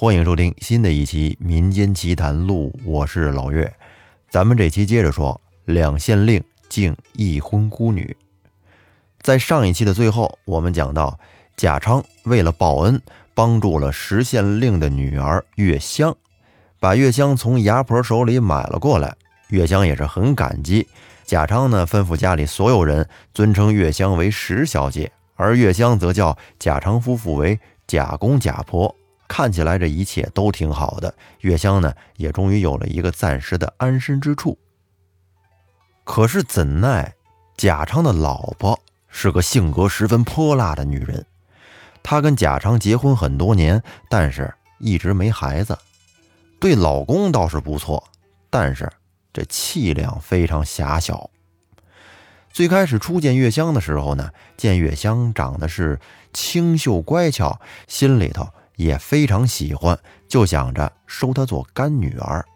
欢迎收听新的一期《民间奇谈录》，我是老岳。咱们这期接着说两县令敬一婚孤女。在上一期的最后，我们讲到贾昌为了报恩，帮助了石县令的女儿月香，把月香从牙婆手里买了过来。月香也是很感激。贾昌呢，吩咐家里所有人尊称月香为石小姐，而月香则叫贾昌夫妇为贾公贾婆。看起来这一切都挺好的，月香呢也终于有了一个暂时的安身之处。可是怎奈贾昌的老婆是个性格十分泼辣的女人，她跟贾昌结婚很多年，但是一直没孩子。对老公倒是不错，但是这气量非常狭小。最开始初见月香的时候呢，见月香长得是清秀乖巧，心里头。也非常喜欢，就想着收她做干女儿。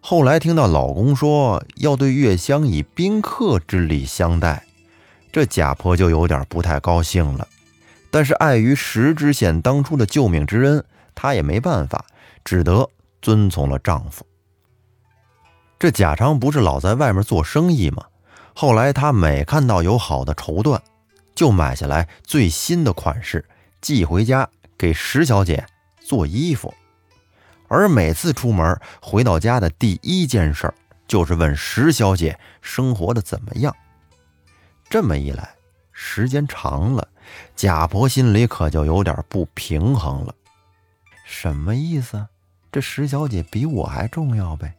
后来听到老公说要对月香以宾客之礼相待，这贾婆就有点不太高兴了。但是碍于石知县当初的救命之恩，她也没办法，只得遵从了丈夫。这贾昌不是老在外面做生意吗？后来他每看到有好的绸缎，就买下来最新的款式寄回家。给石小姐做衣服，而每次出门回到家的第一件事就是问石小姐生活的怎么样。这么一来，时间长了，贾婆心里可就有点不平衡了。什么意思？这石小姐比我还重要呗？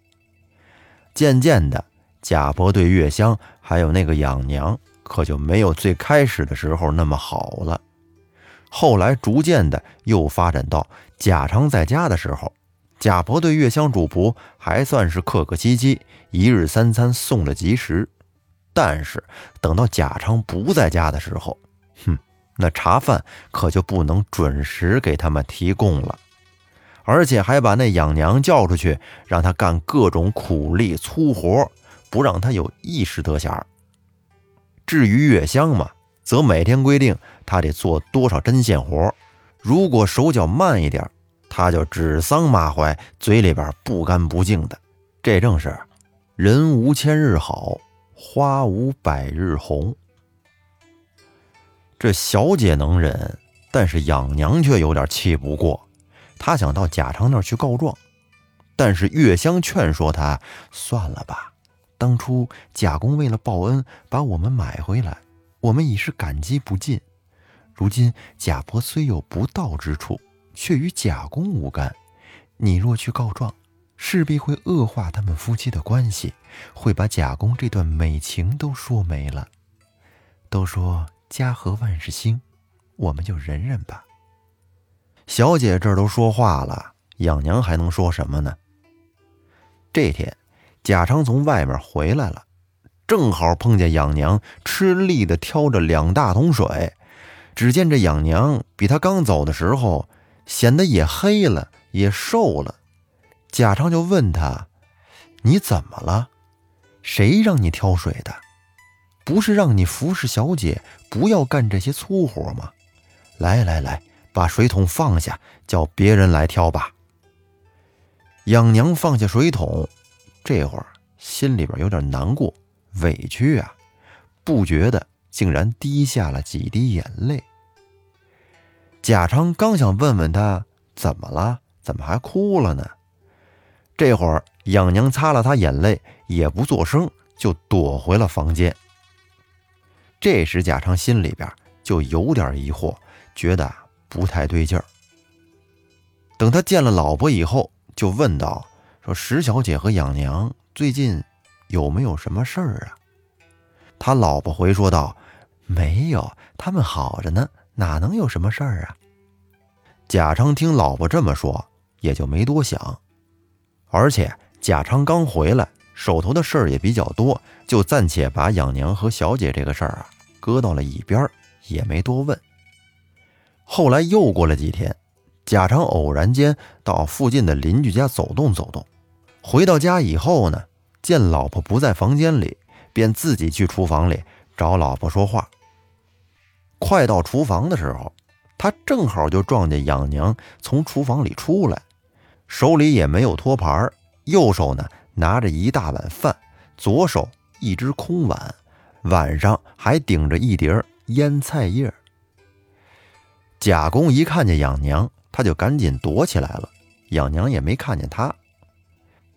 渐渐的，贾婆对月香还有那个养娘，可就没有最开始的时候那么好了。后来逐渐的又发展到贾昌在家的时候，贾婆对月香主仆还算是客客气气，一日三餐送的及时。但是等到贾昌不在家的时候，哼，那茶饭可就不能准时给他们提供了，而且还把那养娘叫出去，让他干各种苦力粗活，不让他有一时得闲。至于月香嘛。则每天规定他得做多少针线活，如果手脚慢一点，他就指桑骂槐，嘴里边不干不净的。这正是人无千日好，花无百日红。这小姐能忍，但是养娘却有点气不过。她想到贾昌那儿去告状，但是月香劝说她算了吧。当初贾公为了报恩，把我们买回来。我们已是感激不尽，如今贾婆虽有不道之处，却与贾公无干。你若去告状，势必会恶化他们夫妻的关系，会把贾公这段美情都说没了。都说家和万事兴，我们就忍忍吧。小姐这儿都说话了，养娘还能说什么呢？这天，贾昌从外面回来了。正好碰见养娘吃力的挑着两大桶水，只见这养娘比他刚走的时候显得也黑了，也瘦了。贾昌就问他：“你怎么了？谁让你挑水的？不是让你服侍小姐，不要干这些粗活吗？来来来，把水桶放下，叫别人来挑吧。”养娘放下水桶，这会儿心里边有点难过。委屈啊，不觉得竟然滴下了几滴眼泪。贾昌刚想问问他怎么了，怎么还哭了呢？这会儿养娘擦了他眼泪，也不作声，就躲回了房间。这时贾昌心里边就有点疑惑，觉得不太对劲儿。等他见了老婆以后，就问道：“说石小姐和养娘最近……”有没有什么事儿啊？他老婆回说道：“没有，他们好着呢，哪能有什么事儿啊？”贾昌听老婆这么说，也就没多想。而且贾昌刚回来，手头的事儿也比较多，就暂且把养娘和小姐这个事儿啊搁到了一边，也没多问。后来又过了几天，贾昌偶然间到附近的邻居家走动走动，回到家以后呢。见老婆不在房间里，便自己去厨房里找老婆说话。快到厨房的时候，他正好就撞见养娘从厨房里出来，手里也没有托盘，右手呢拿着一大碗饭，左手一只空碗，碗上还顶着一碟腌菜叶。贾公一看见养娘，他就赶紧躲起来了，养娘也没看见他。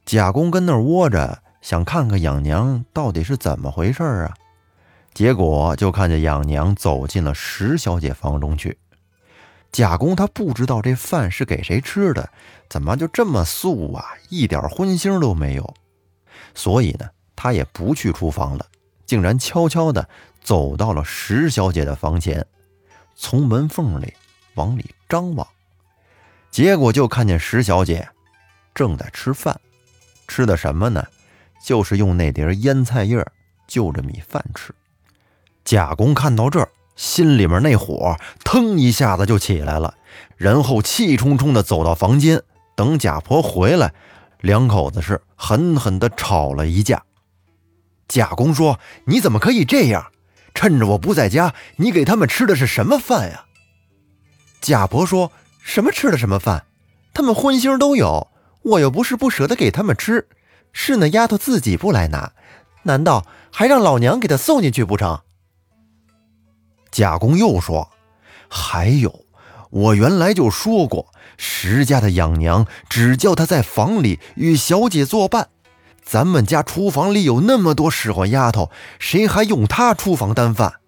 贾公跟那儿窝着，想看看养娘到底是怎么回事啊。结果就看见养娘走进了石小姐房中去。贾公他不知道这饭是给谁吃的，怎么就这么素啊，一点荤腥都没有。所以呢，他也不去厨房了，竟然悄悄地走到了石小姐的房前，从门缝里往里张望。结果就看见石小姐正在吃饭，吃的什么呢？就是用那碟腌菜叶就着米饭吃。贾公看到这儿。心里面那火腾一下子就起来了，然后气冲冲地走到房间，等贾婆回来，两口子是狠狠地吵了一架。贾公说：“你怎么可以这样？趁着我不在家，你给他们吃的是什么饭呀？”贾婆说：“什么吃的什么饭？他们荤腥都有，我又不是不舍得给他们吃，是那丫头自己不来拿，难道还让老娘给她送进去不成？”贾公又说：“还有，我原来就说过，石家的养娘只叫她在房里与小姐作伴。咱们家厨房里有那么多使唤丫头，谁还用她厨房担饭？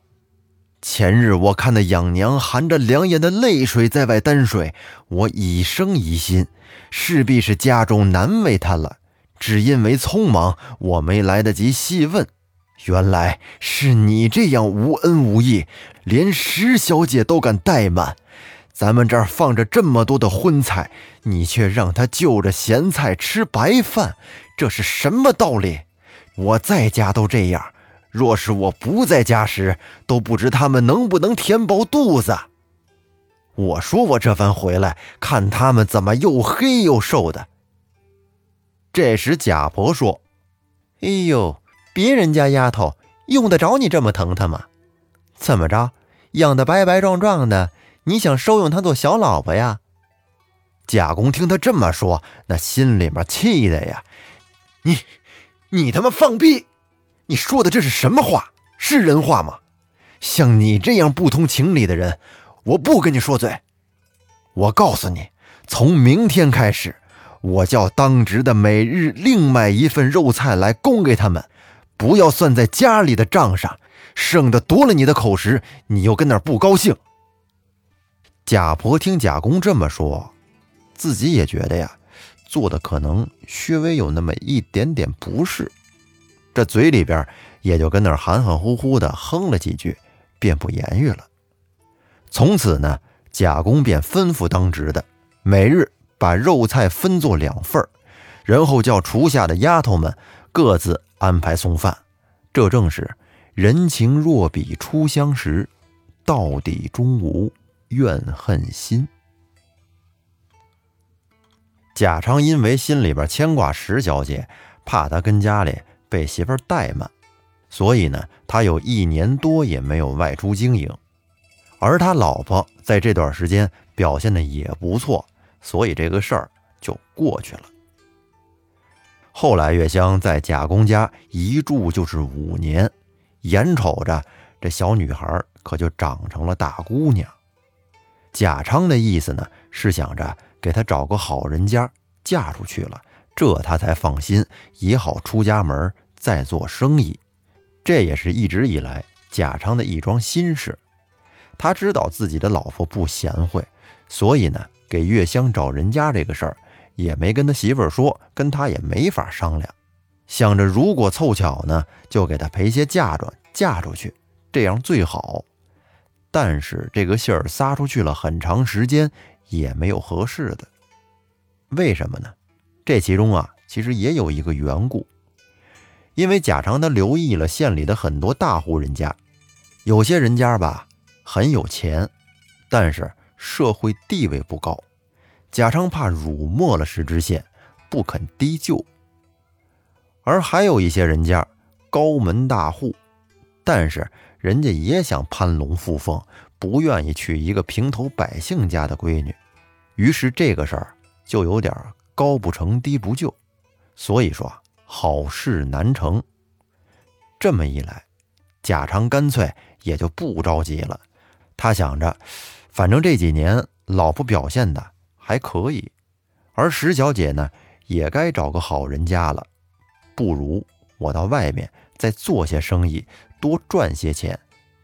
前日我看那养娘含着两眼的泪水在外担水，我已生疑心，势必是家中难为她了。只因为匆忙，我没来得及细问。”原来是你这样无恩无义，连石小姐都敢怠慢。咱们这儿放着这么多的荤菜，你却让她就着咸菜吃白饭，这是什么道理？我在家都这样，若是我不在家时，都不知他们能不能填饱肚子。我说我这番回来，看他们怎么又黑又瘦的。这时贾婆说：“哎呦。”别人家丫头用得着你这么疼她吗？怎么着，养得白白壮壮的，你想收用她做小老婆呀？贾公听他这么说，那心里面气的呀！你，你他妈放屁！你说的这是什么话？是人话吗？像你这样不通情理的人，我不跟你说嘴。我告诉你，从明天开始，我叫当值的每日另买一份肉菜来供给他们。不要算在家里的账上，省得夺了你的口实，你又跟那儿不高兴。贾婆听贾公这么说，自己也觉得呀，做的可能稍微有那么一点点不是，这嘴里边也就跟那儿含含糊糊的哼了几句，便不言语了。从此呢，贾公便吩咐当值的每日把肉菜分作两份然后叫厨下的丫头们各自。安排送饭，这正是人情若比初相识，到底终无怨恨心。贾昌因为心里边牵挂石小姐，怕她跟家里被媳妇怠慢，所以呢，他有一年多也没有外出经营。而他老婆在这段时间表现的也不错，所以这个事儿就过去了。后来，月香在贾公家一住就是五年，眼瞅着这小女孩可就长成了大姑娘。贾昌的意思呢，是想着给她找个好人家嫁出去了，这他才放心，也好出家门再做生意。这也是一直以来贾昌的一桩心事。他知道自己的老婆不贤惠，所以呢，给月香找人家这个事儿。也没跟他媳妇儿说，跟他也没法商量。想着如果凑巧呢，就给他赔些嫁妆嫁出去，这样最好。但是这个信儿撒出去了很长时间，也没有合适的。为什么呢？这其中啊，其实也有一个缘故。因为贾长他留意了县里的很多大户人家，有些人家吧很有钱，但是社会地位不高。贾昌怕辱没了石知县，不肯低就。而还有一些人家高门大户，但是人家也想攀龙附凤，不愿意娶一个平头百姓家的闺女，于是这个事儿就有点高不成低不就，所以说好事难成。这么一来，贾昌干脆也就不着急了。他想着，反正这几年老婆表现的还可以，而石小姐呢，也该找个好人家了，不如我到外面再做些生意。多赚些钱，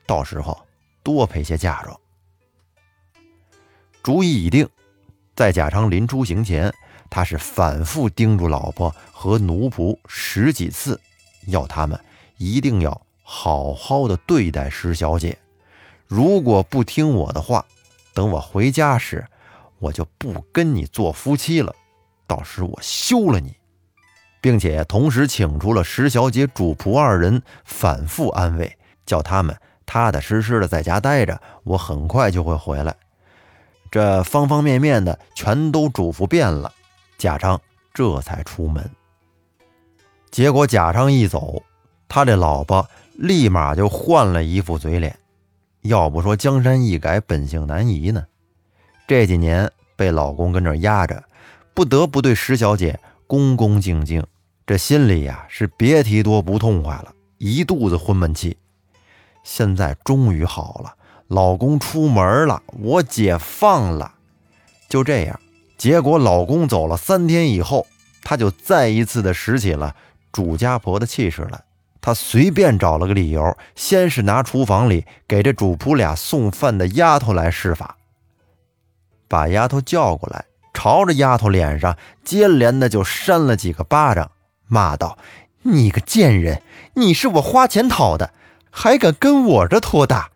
到时候多陪些嫁妆。主意已定，在贾昌临出行前，他是反复叮嘱老婆和奴仆十几次，要他们一定要好好的对待石小姐。如果不听我的话，等我回家时，我就不跟你做夫妻了。到时我休了你。并且同时请出了石小姐主仆二人，反复安慰，叫他们踏踏实实的在家待着，我很快就会回来。这方方面面的全都嘱咐遍了，贾昌这才出门。结果贾昌一走，他这老婆立马就换了一副嘴脸。要不说江山易改，本性难移呢？这几年被老公跟这压着，不得不对石小姐恭恭敬敬。这心里呀是别提多不痛快了，一肚子昏闷气。现在终于好了，老公出门了，我解放了。就这样，结果老公走了三天以后，她就再一次的拾起了主家婆的气势来。她随便找了个理由，先是拿厨房里给这主仆俩送饭的丫头来施法，把丫头叫过来，朝着丫头脸上接连的就扇了几个巴掌。骂道：“你个贱人！你是我花钱讨的，还敢跟我这托大？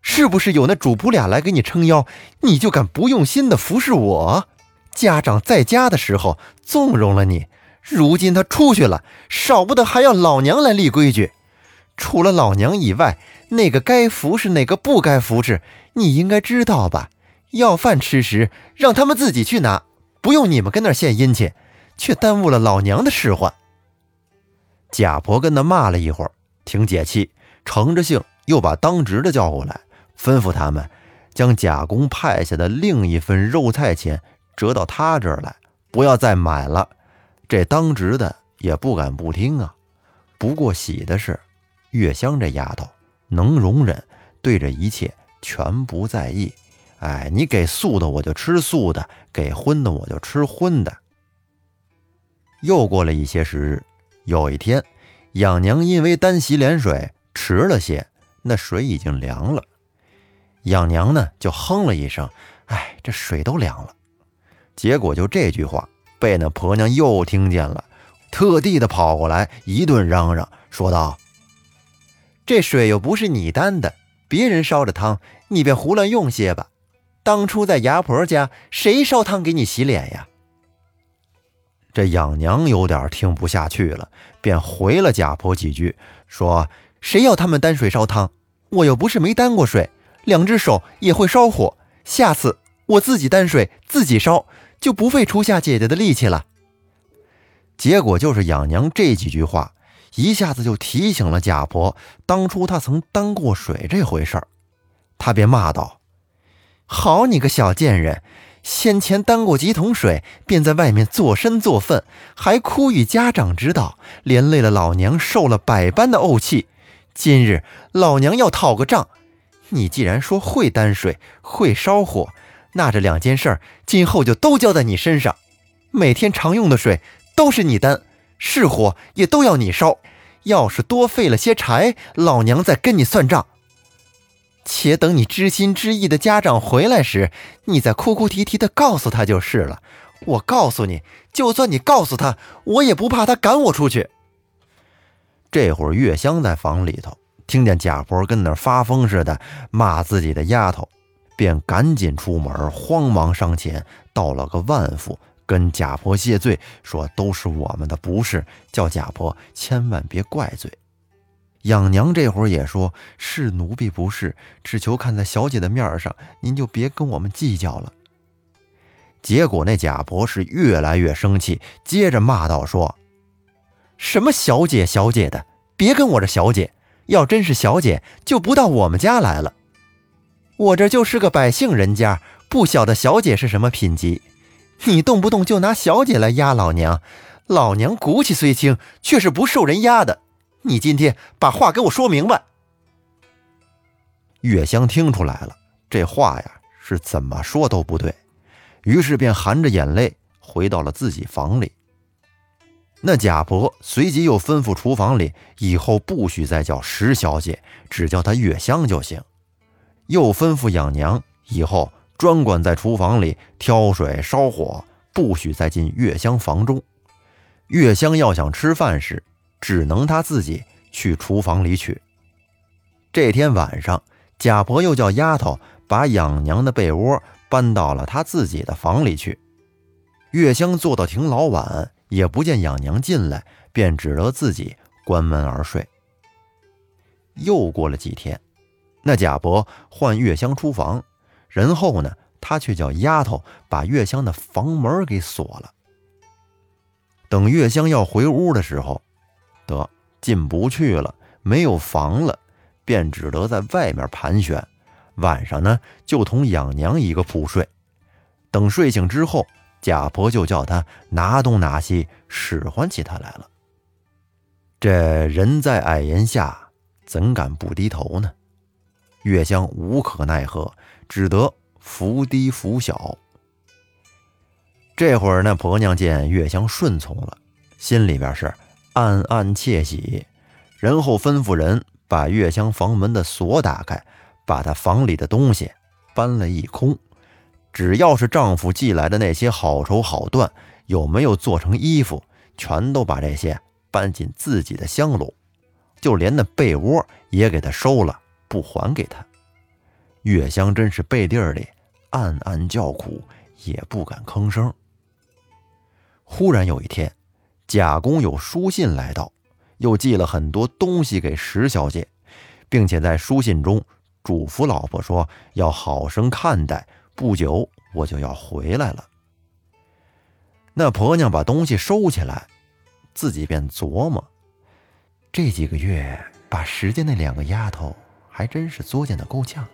是不是有那主仆俩来给你撑腰，你就敢不用心的服侍我？家长在家的时候纵容了你，如今他出去了，少不得还要老娘来立规矩。除了老娘以外，哪个该服侍，哪个不该服侍，你应该知道吧？要饭吃时，让他们自己去拿，不用你们跟那献殷勤，却耽误了老娘的使唤。”贾婆跟他骂了一会儿，挺解气，乘着兴又把当值的叫过来，吩咐他们将贾公派下的另一份肉菜钱折到他这儿来，不要再买了。这当值的也不敢不听啊。不过喜的是，月香这丫头能容忍，对这一切全不在意。哎，你给素的我就吃素的，给荤的我就吃荤的。又过了一些时日。有一天，养娘因为单洗脸水迟了些，那水已经凉了。养娘呢就哼了一声：“哎，这水都凉了。”结果就这句话被那婆娘又听见了，特地的跑过来一顿嚷嚷，说道：“这水又不是你担的，别人烧的汤，你便胡乱用些吧。当初在牙婆家，谁烧汤给你洗脸呀？”这养娘有点听不下去了，便回了贾婆几句，说：“谁要他们担水烧汤？我又不是没担过水，两只手也会烧火。下次我自己担水自己烧，就不费初夏姐姐的力气了。”结果就是养娘这几句话，一下子就提醒了贾婆当初她曾担过水这回事儿，她便骂道：“好你个小贱人！”先前担过几桶水，便在外面作身作粪，还哭与家长知道，连累了老娘受了百般的怄气。今日老娘要讨个账。你既然说会担水、会烧火，那这两件事儿今后就都交在你身上。每天常用的水都是你担，是火也都要你烧。要是多费了些柴，老娘再跟你算账。且等你知心知意的家长回来时，你再哭哭啼啼的告诉他就是了。我告诉你，就算你告诉他，我也不怕他赶我出去。这会儿，月香在房里头听见贾婆跟那发疯似的骂自己的丫头，便赶紧出门，慌忙上前道了个万福，跟贾婆谢罪，说都是我们的不是，叫贾婆千万别怪罪。养娘这会儿也说：“是奴婢不是，只求看在小姐的面上，您就别跟我们计较了。”结果那贾婆是越来越生气，接着骂道：“说什么小姐小姐的，别跟我这小姐，要真是小姐，就不到我们家来了。我这就是个百姓人家，不晓得小姐是什么品级。你动不动就拿小姐来压老娘，老娘骨气虽轻，却是不受人压的。你今天把话给我说明白。月香听出来了，这话呀是怎么说都不对，于是便含着眼泪回到了自己房里。那贾婆随即又吩咐厨房里以后不许再叫石小姐，只叫她月香就行。又吩咐养娘以后专管在厨房里挑水烧火，不许再进月香房中。月香要想吃饭时，只能他自己去厨房里取。这天晚上。贾婆又叫丫头把养娘的被窝搬到了她自己的房里去。月香坐到挺老晚，也不见养娘进来，便只得自己关门而睡。又过了几天，那贾婆唤月香出房，然后呢，她却叫丫头把月香的房门给锁了。等月香要回屋的时候，得进不去了，没有房了。便只得在外面盘旋，晚上呢就同养娘一个铺睡。等睡醒之后，贾婆就叫他拿东拿西，使唤起他来了。这人在矮檐下，怎敢不低头呢？月香无可奈何，只得伏低伏小。这会儿那婆娘见月香顺从了，心里边是暗暗窃喜，然后吩咐人。把月香房门的锁打开，把她房里的东西搬了一空，只要是丈夫寄来的那些好绸好缎，有没有做成衣服，全都把这些搬进自己的香炉，就连那被窝也给他收了，不还给他。月香真是背地里暗暗叫苦，也不敢吭声。忽然有一天，贾公有书信来到。又寄了很多东西给石小姐，并且在书信中嘱咐老婆说要好生看待，不久我就要回来了。那婆娘把东西收起来，自己便琢磨：这几个月把石家那两个丫头还真是作践的够呛，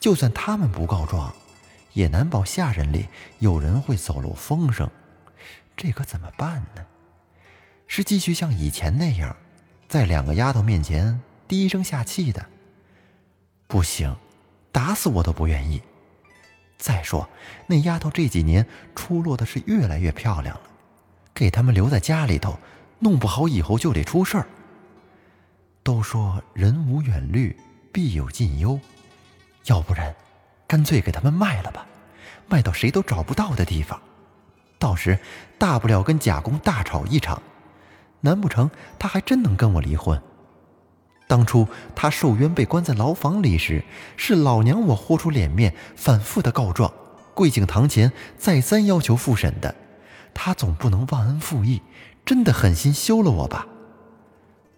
就算他们不告状，也难保下人里有人会走漏风声，这可怎么办呢？是继续像以前那样，在两个丫头面前低声下气的？不行，打死我都不愿意。再说，那丫头这几年出落的是越来越漂亮了，给他们留在家里头，弄不好以后就得出事儿。都说人无远虑，必有近忧，要不然，干脆给他们卖了吧，卖到谁都找不到的地方，到时大不了跟贾公大吵一场。难不成他还真能跟我离婚？当初他受冤被关在牢房里时，是老娘我豁出脸面，反复的告状，跪敬堂前，再三要求复审的。他总不能忘恩负义，真的狠心休了我吧？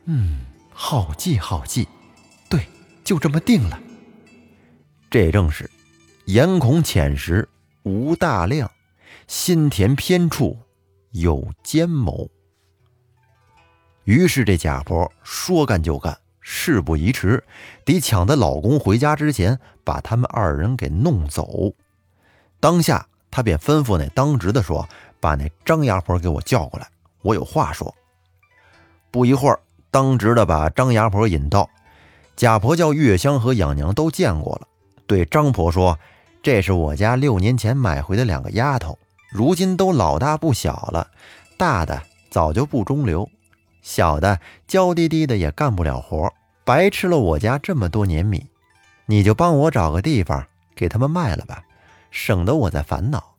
嗯，好计好计，对，就这么定了。这正是眼孔浅时无大量，心田偏处有奸谋。于是这贾婆说干就干，事不宜迟，得抢在老公回家之前把他们二人给弄走。当下，她便吩咐那当值的说：“把那张牙婆给我叫过来，我有话说。”不一会儿，当值的把张牙婆引到。贾婆叫月香和养娘都见过了，对张婆说：“这是我家六年前买回的两个丫头，如今都老大不小了，大的早就不中留。”小的娇滴滴的也干不了活，白吃了我家这么多年米，你就帮我找个地方给他们卖了吧，省得我在烦恼。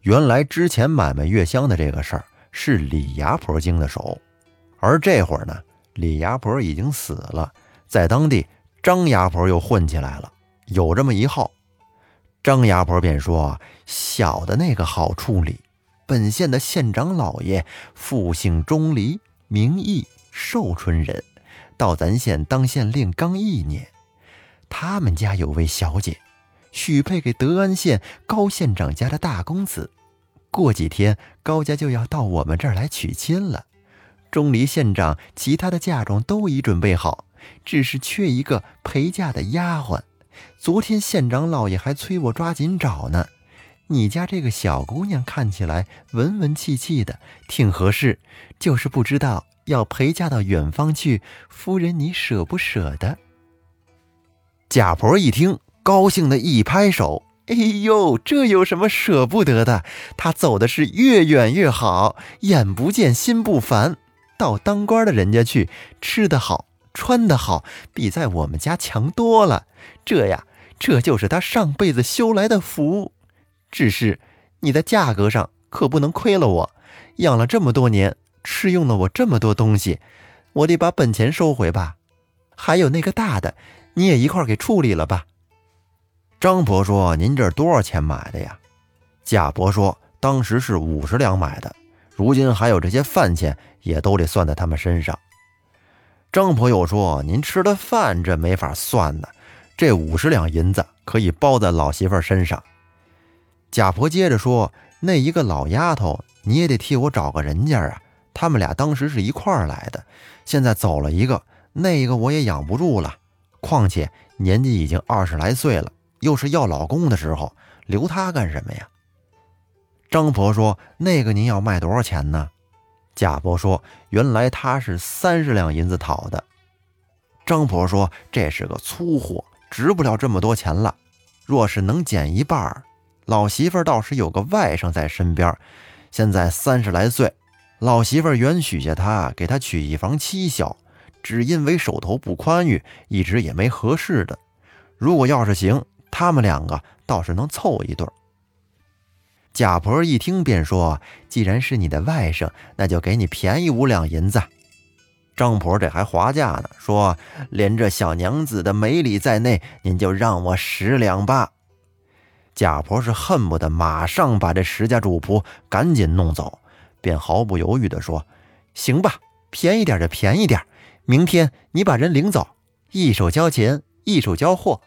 原来之前买卖月香的这个事儿是李牙婆经的手，而这会儿呢，李牙婆已经死了，在当地张牙婆又混起来了，有这么一号。张牙婆便说：“小的那个好处理。”本县的县长老爷父姓钟离，名义寿春人，到咱县当县令刚一年。他们家有位小姐，许配给德安县高县长家的大公子。过几天高家就要到我们这儿来娶亲了。钟离县长其他的嫁妆都已准备好，只是缺一个陪嫁的丫鬟。昨天县长老爷还催我抓紧找呢。你家这个小姑娘看起来文文气气的，挺合适，就是不知道要陪嫁到远方去，夫人你舍不舍得？贾婆一听，高兴的一拍手：“哎呦，这有什么舍不得的？她走的是越远越好，眼不见心不烦，到当官的人家去，吃得好，穿得好，比在我们家强多了。这呀，这就是她上辈子修来的福。”只是你在价格上可不能亏了我，养了这么多年，吃用了我这么多东西，我得把本钱收回吧。还有那个大的，你也一块给处理了吧。张婆说：“您这多少钱买的呀？”贾婆说：“当时是五十两买的，如今还有这些饭钱，也都得算在他们身上。”张婆又说：“您吃的饭这没法算呢，这五十两银子可以包在老媳妇身上。”贾婆接着说：“那一个老丫头，你也得替我找个人家啊。他们俩当时是一块儿来的，现在走了一个，那个我也养不住了。况且年纪已经二十来岁了，又是要老公的时候，留她干什么呀？”张婆说：“那个您要卖多少钱呢？”贾婆说：“原来他是三十两银子讨的。”张婆说：“这是个粗货，值不了这么多钱了。若是能减一半。”老媳妇倒是有个外甥在身边，现在三十来岁。老媳妇原许下他给他娶一房妻小，只因为手头不宽裕，一直也没合适的。如果要是行，他们两个倒是能凑一对。贾婆一听便说：“既然是你的外甥，那就给你便宜五两银子。”张婆这还划价呢，说：“连这小娘子的美礼在内，您就让我十两吧。”贾婆是恨不得马上把这石家主仆赶紧弄走，便毫不犹豫地说：“行吧，便宜点就便宜点。明天你把人领走，一手交钱，一手交货。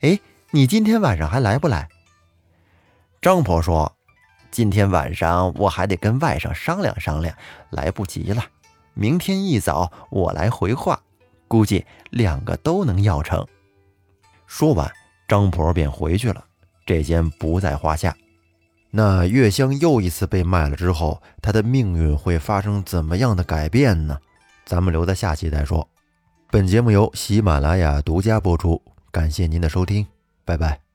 哎，你今天晚上还来不来？”张婆说：“今天晚上我还得跟外甥商量商量，来不及了。明天一早我来回话，估计两个都能要成。”说完，张婆便回去了。这间不在话下。那月香又一次被卖了之后，她的命运会发生怎么样的改变呢？咱们留在下期再说。本节目由喜马拉雅独家播出，感谢您的收听，拜拜。